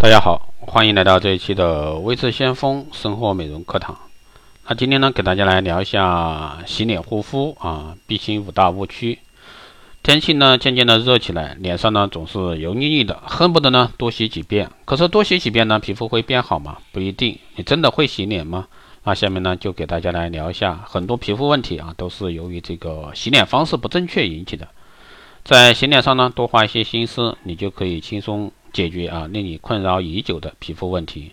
大家好，欢迎来到这一期的微智先锋生活美容课堂。那今天呢，给大家来聊一下洗脸护肤啊，避清五大误区。天气呢渐渐的热起来，脸上呢总是油腻腻的，恨不得呢多洗几遍。可是多洗几遍呢，皮肤会变好吗？不一定。你真的会洗脸吗？那下面呢就给大家来聊一下，很多皮肤问题啊，都是由于这个洗脸方式不正确引起的。在洗脸上呢，多花一些心思，你就可以轻松。解决啊令你困扰已久的皮肤问题。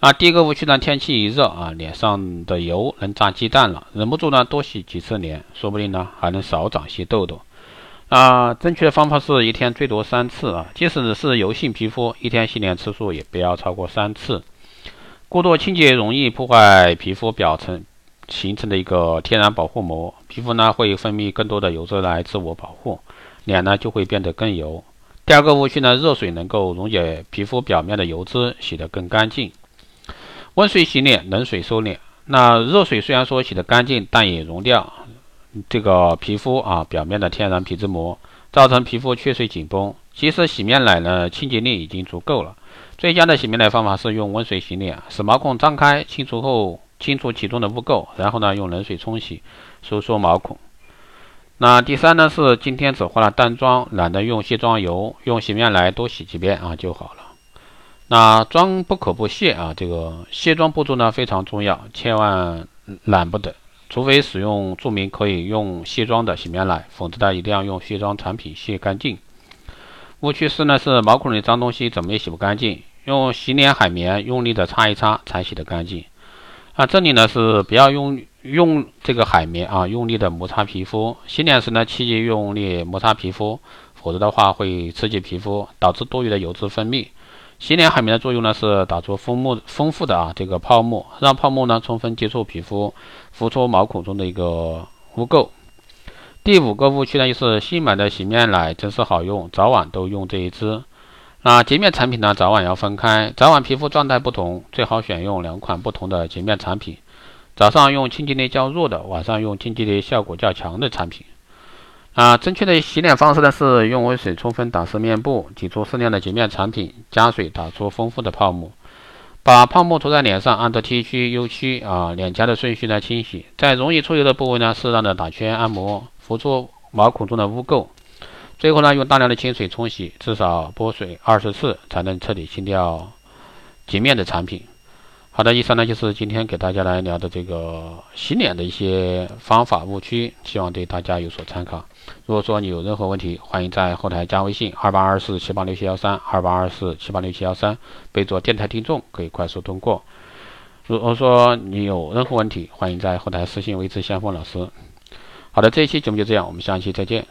那第一个误区呢，天气一热啊，脸上的油能炸鸡蛋了，忍不住呢多洗几次脸，说不定呢还能少长些痘痘。啊，正确的方法是一天最多三次啊，即使是油性皮肤，一天洗脸次数也不要超过三次。过度清洁容易破坏皮肤表层形成的一个天然保护膜，皮肤呢会分泌更多的油脂来自我保护，脸呢就会变得更油。第二个误区呢，热水能够溶解皮肤表面的油脂，洗得更干净。温水洗脸，冷水收敛。那热水虽然说洗得干净，但也溶掉这个皮肤啊表面的天然皮脂膜，造成皮肤缺水紧绷。其实洗面奶呢，清洁力已经足够了。最佳的洗面奶方法是用温水洗脸，使毛孔张开，清除后清除其中的污垢，然后呢用冷水冲洗，收缩毛孔。那第三呢是今天只化了淡妆，懒得用卸妆油，用洗面奶多洗几遍啊就好了。那妆不可不卸啊，这个卸妆步骤呢非常重要，千万懒不得，除非使用注明可以用卸妆的洗面奶，否则呢一定要用卸妆产品卸干净。误区四呢是毛孔里脏东西怎么也洗不干净，用洗脸海绵用力的擦一擦才洗得干净。啊，这里呢是不要用。用这个海绵啊，用力的摩擦皮肤。洗脸时呢，切忌用力摩擦皮肤，否则的话会刺激皮肤，导致多余的油脂分泌。洗脸海绵的作用呢，是打出丰富丰富的啊这个泡沫，让泡沫呢充分接触皮肤，浮出毛孔中的一个污垢。第五个误区呢，就是新买的洗面奶真是好用，早晚都用这一支。那洁面产品呢，早晚要分开，早晚皮肤状态不同，最好选用两款不同的洁面产品。早上用清洁力较弱的，晚上用清洁力效果较强的产品。啊，正确的洗脸方式呢是用温水充分打湿面部，挤出适量的洁面产品，加水打出丰富的泡沫，把泡沫涂在脸上，按照 T 区、U 区啊脸颊的顺序来清洗，在容易出油的部位呢适当的打圈按摩，浮出毛孔中的污垢。最后呢用大量的清水冲洗，至少拨水二十次才能彻底清掉洁面的产品。好的，以上呢就是今天给大家来聊的这个洗脸的一些方法误区，希望对大家有所参考。如果说你有任何问题，欢迎在后台加微信二八二四七八六七幺三二八二四七八六七幺三，备注电台听众，可以快速通过。如果说你有任何问题，欢迎在后台私信维持先锋老师。好的，这一期节目就这样，我们下期再见。